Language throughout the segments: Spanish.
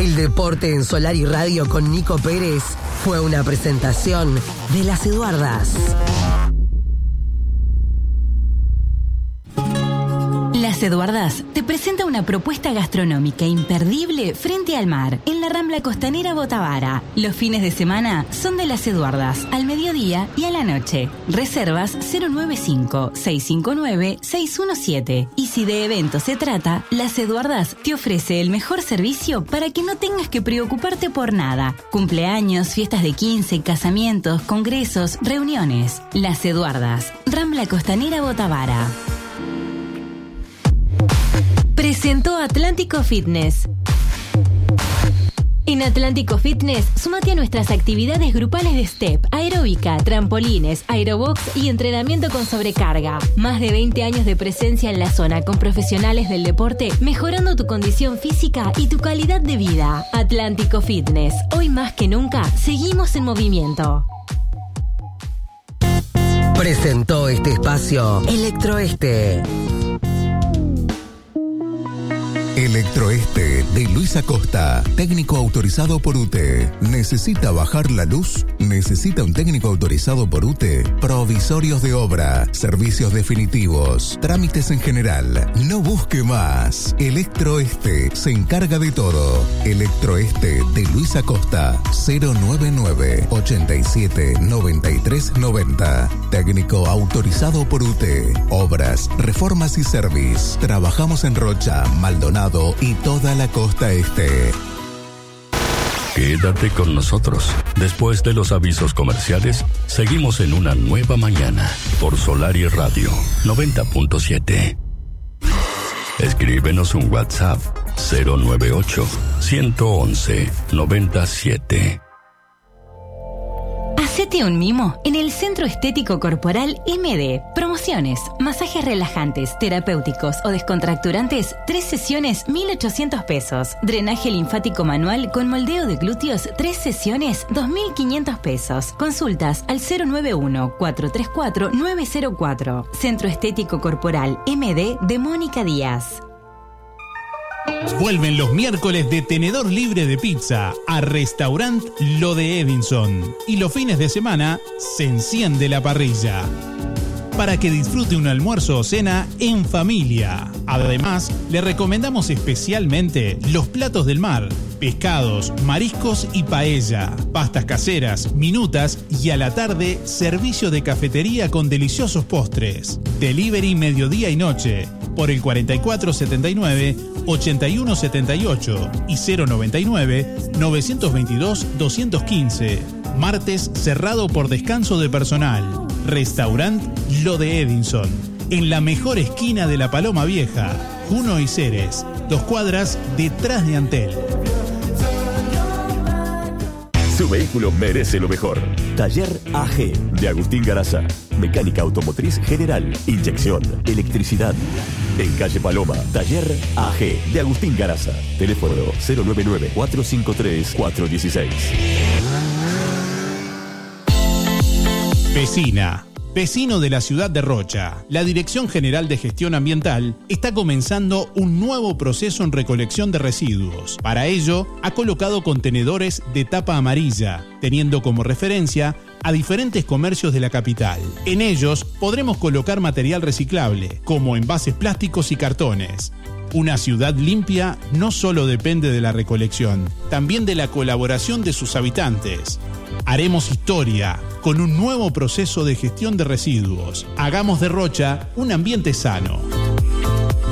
El deporte en Solar y Radio con Nico Pérez fue una presentación de las Eduardas. Eduardas te presenta una propuesta gastronómica imperdible frente al mar, en la Rambla Costanera Botavara. Los fines de semana son de Las Eduardas, al mediodía y a la noche. Reservas 095-659-617. Y si de eventos se trata, Las Eduardas te ofrece el mejor servicio para que no tengas que preocuparte por nada. Cumpleaños, fiestas de 15, casamientos, congresos, reuniones. Las Eduardas, Rambla Costanera Botavara. Presentó Atlántico Fitness. En Atlántico Fitness, sumate a nuestras actividades grupales de step, aeróbica, trampolines, aerobox y entrenamiento con sobrecarga. Más de 20 años de presencia en la zona con profesionales del deporte, mejorando tu condición física y tu calidad de vida. Atlántico Fitness, hoy más que nunca, seguimos en movimiento. Presentó este espacio Electroeste. Electroeste de Luis Acosta, técnico autorizado por UTE. ¿Necesita bajar la luz? ¿Necesita un técnico autorizado por UTE? Provisorios de obra, servicios definitivos, trámites en general. No busque más. Electroeste se encarga de todo. Electroeste de Luis Acosta, 099 87 93 90. Técnico autorizado por UTE. Obras, reformas y service. Trabajamos en Rocha, Maldonado y toda la costa este. Quédate con nosotros. Después de los avisos comerciales, seguimos en una nueva mañana por Solar y Radio 90.7. Escríbenos un WhatsApp 098 111 97. Hacete un mimo en el Centro Estético Corporal MD. Promociones, masajes relajantes, terapéuticos o descontracturantes, tres sesiones, 1,800 pesos. Drenaje linfático manual con moldeo de glúteos, tres sesiones, 2,500 pesos. Consultas al 091-434-904. Centro Estético Corporal MD de Mónica Díaz. Vuelven los miércoles de tenedor libre de pizza a Restaurant Lo de Edinson. Y los fines de semana se enciende la parrilla. Para que disfrute un almuerzo o cena en familia. Además, le recomendamos especialmente los platos del mar, pescados, mariscos y paella, pastas caseras, minutas y a la tarde servicio de cafetería con deliciosos postres. Delivery mediodía y noche por el 4479 8178 y 099 922 215. Martes cerrado por descanso de personal. Restaurant Lo de Edinson. En la mejor esquina de la Paloma Vieja. Juno y Ceres. Dos cuadras detrás de Antel. Su vehículo merece lo mejor. Taller AG de Agustín Garaza. Mecánica automotriz general, inyección, electricidad. En calle Paloma, Taller AG de Agustín Garaza. Teléfono 099-453-416. Vecina. Vecino de la ciudad de Rocha, la Dirección General de Gestión Ambiental está comenzando un nuevo proceso en recolección de residuos. Para ello, ha colocado contenedores de tapa amarilla, teniendo como referencia a diferentes comercios de la capital. En ellos podremos colocar material reciclable, como envases plásticos y cartones. Una ciudad limpia no solo depende de la recolección, también de la colaboración de sus habitantes. Haremos historia con un nuevo proceso de gestión de residuos. Hagamos de Rocha un ambiente sano.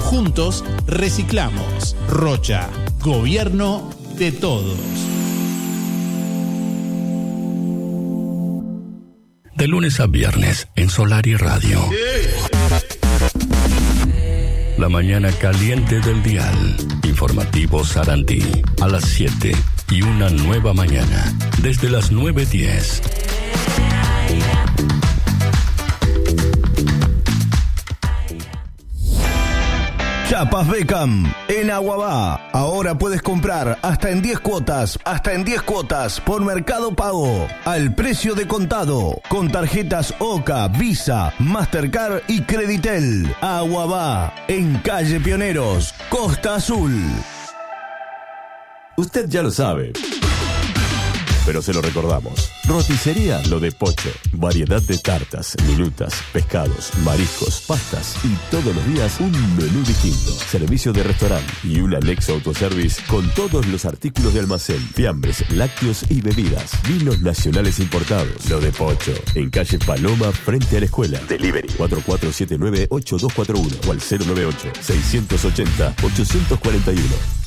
Juntos reciclamos. Rocha, gobierno de todos. De lunes a viernes en Solar y Radio. La mañana caliente del dial. Informativo Sarandí. A las 7 y una nueva mañana. Desde las 9.10. Chapas Beckham en Aguabá. Ahora puedes comprar hasta en 10 cuotas, hasta en 10 cuotas por Mercado Pago, al precio de contado, con tarjetas OCA, Visa, Mastercard y Creditel. Aguabá, en calle Pioneros, Costa Azul. Usted ya lo sabe pero se lo recordamos. Roticería Lo de Pocho. Variedad de tartas, minutas, pescados, mariscos, pastas y todos los días un menú distinto. Servicio de restaurante y un anexo autoservice con todos los artículos de almacén, fiambres, lácteos y bebidas. Vinos nacionales importados. Lo de Pocho. En calle Paloma, frente a la escuela. Delivery 4479-8241 o al 098-680-841.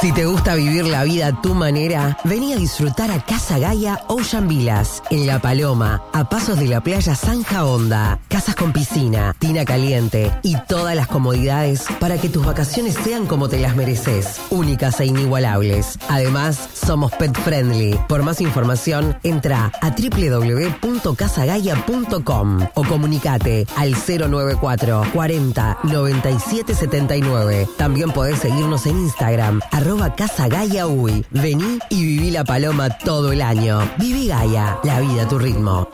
Si te gusta vivir la vida a tu manera, vení a disfrutar a Casa Gaia Ocean Villas, en La Paloma, a pasos de la playa Sanja Honda. Casas con piscina, tina caliente y todas las comodidades para que tus vacaciones sean como te las mereces, únicas e inigualables. Además, somos pet friendly. Por más información, entra a www.casagaia.com o comunicate al 094 40 97 79. También podés seguirnos en Instagram, arroba Casa Gaia Uy. Vení y viví la paloma todo el año. Viví Gaia, la vida a tu ritmo.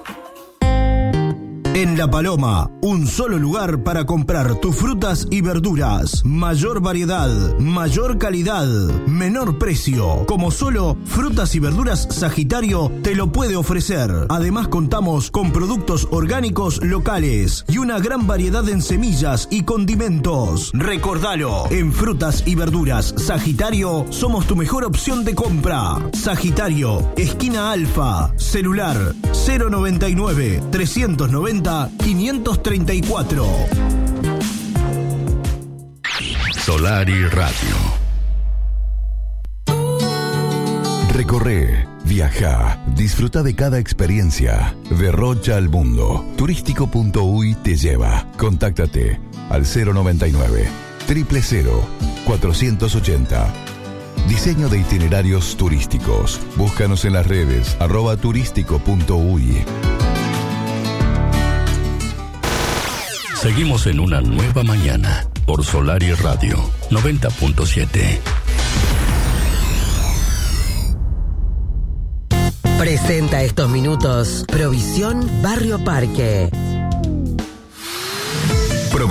En La Paloma, un solo lugar para comprar tus frutas y verduras. Mayor variedad, mayor calidad, menor precio. Como solo Frutas y Verduras Sagitario te lo puede ofrecer. Además contamos con productos orgánicos locales y una gran variedad en semillas y condimentos. Recordalo, en Frutas y Verduras Sagitario somos tu mejor opción de compra. Sagitario, esquina Alfa, celular 099 390 534. Solari Radio. Recorre, viaja, disfruta de cada experiencia. Derrocha al mundo. Turístico.uy te lleva. Contáctate al 099 000 480. Diseño de itinerarios turísticos. Búscanos en las redes arroba turístico.uy. Seguimos en una nueva mañana por Solari Radio 90.7. Presenta estos minutos Provisión Barrio Parque.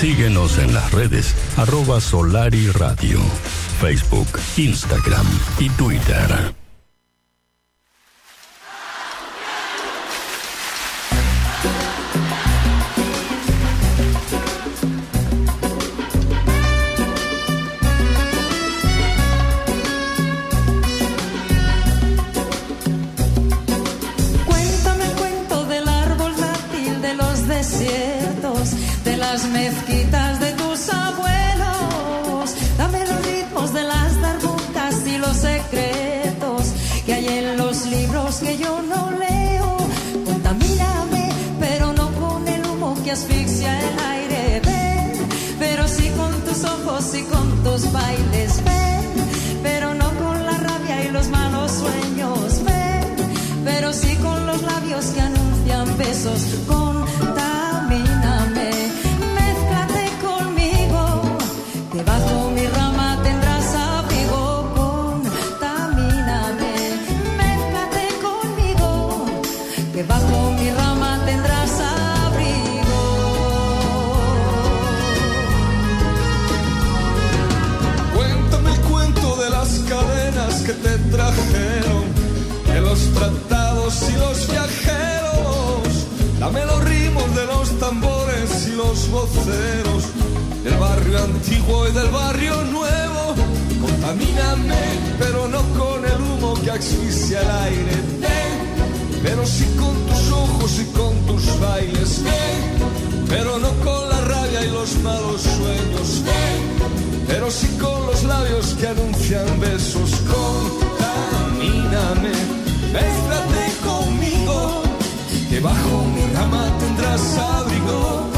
Síguenos en las redes arroba Solari Radio, Facebook, Instagram y Twitter. De las Contamíname, pero no con el humo que asfixia el aire. Ven, pero sí con tus ojos y con tus bailes. Ven, pero no con la rabia y los malos sueños. Ven, pero sí con los labios que anuncian besos. Contamíname, mézclate conmigo, que bajo mi rama tendrás abrigo.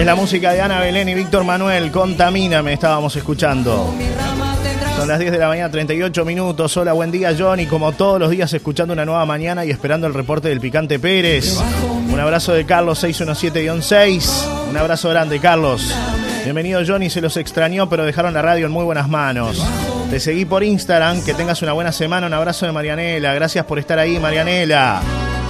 Es la música de Ana Belén y Víctor Manuel. Contamíname, estábamos escuchando. Son las 10 de la mañana, 38 minutos. Hola, buen día, Johnny. Como todos los días, escuchando una nueva mañana y esperando el reporte del Picante Pérez. Un abrazo de Carlos 617-6. Un abrazo grande, Carlos. Bienvenido, Johnny. Se los extrañó, pero dejaron la radio en muy buenas manos. Te seguí por Instagram. Que tengas una buena semana. Un abrazo de Marianela. Gracias por estar ahí, Marianela.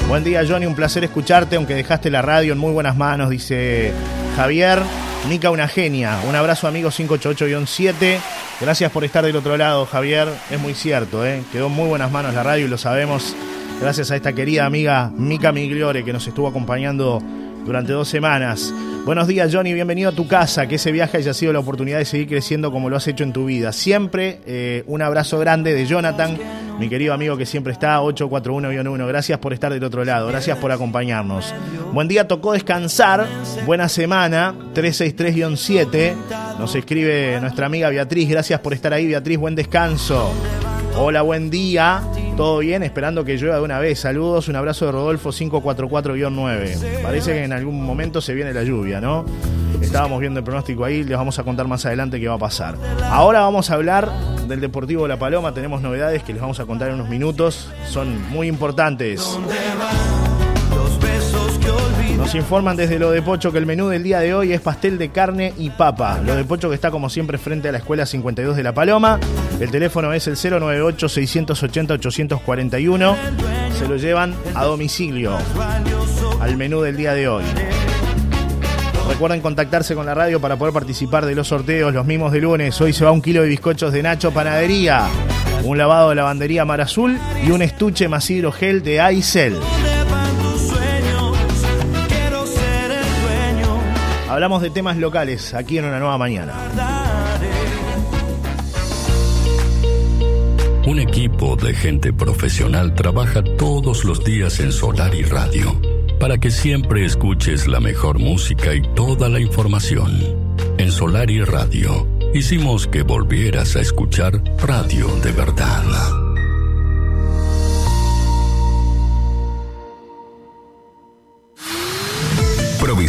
Buen día, Johnny. Un placer escucharte, aunque dejaste la radio en muy buenas manos, dice Javier. Mica, una genia. Un abrazo, amigo 588-7. Gracias por estar del otro lado, Javier. Es muy cierto, ¿eh? quedó muy buenas manos la radio y lo sabemos. Gracias a esta querida amiga Mica Migliore que nos estuvo acompañando durante dos semanas. Buenos días, Johnny. Bienvenido a tu casa. Que ese viaje haya sido la oportunidad de seguir creciendo como lo has hecho en tu vida. Siempre eh, un abrazo grande de Jonathan, mi querido amigo que siempre está, 841-1. Gracias por estar del otro lado. Gracias por acompañarnos. Buen día, tocó descansar. Buena semana, 363-7. Nos escribe nuestra amiga Beatriz. Gracias por estar ahí, Beatriz. Buen descanso. Hola, buen día. ¿Todo bien? Esperando que llueva de una vez. Saludos, un abrazo de Rodolfo 544-9. Parece que en algún momento se viene la lluvia, ¿no? Estábamos viendo el pronóstico ahí, les vamos a contar más adelante qué va a pasar. Ahora vamos a hablar del Deportivo La Paloma, tenemos novedades que les vamos a contar en unos minutos, son muy importantes. Nos informan desde lo de Pocho que el menú del día de hoy es pastel de carne y papa. Lo de Pocho que está como siempre frente a la Escuela 52 de La Paloma. El teléfono es el 098-680-841. Se lo llevan a domicilio al menú del día de hoy. Recuerden contactarse con la radio para poder participar de los sorteos, los mismos de lunes. Hoy se va un kilo de bizcochos de Nacho Panadería, un lavado de lavandería Mar Azul y un estuche más hidrogel de Aicel. Hablamos de temas locales aquí en una nueva mañana. Un equipo de gente profesional trabaja todos los días en Solar y Radio para que siempre escuches la mejor música y toda la información. En Solar y Radio hicimos que volvieras a escuchar radio de verdad.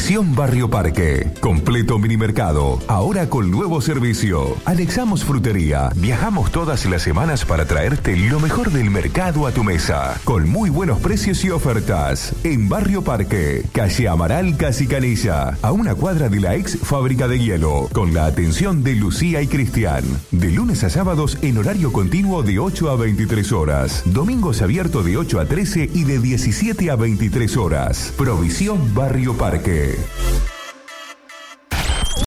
Provisión Barrio Parque. Completo mini mercado. Ahora con nuevo servicio. Anexamos frutería. Viajamos todas las semanas para traerte lo mejor del mercado a tu mesa. Con muy buenos precios y ofertas. En Barrio Parque. Calle Amaral Casi Canilla. A una cuadra de la ex fábrica de hielo. Con la atención de Lucía y Cristian. De lunes a sábados en horario continuo de 8 a 23 horas. Domingos abierto de 8 a 13 y de 17 a 23 horas. Provisión Barrio Parque. Bye.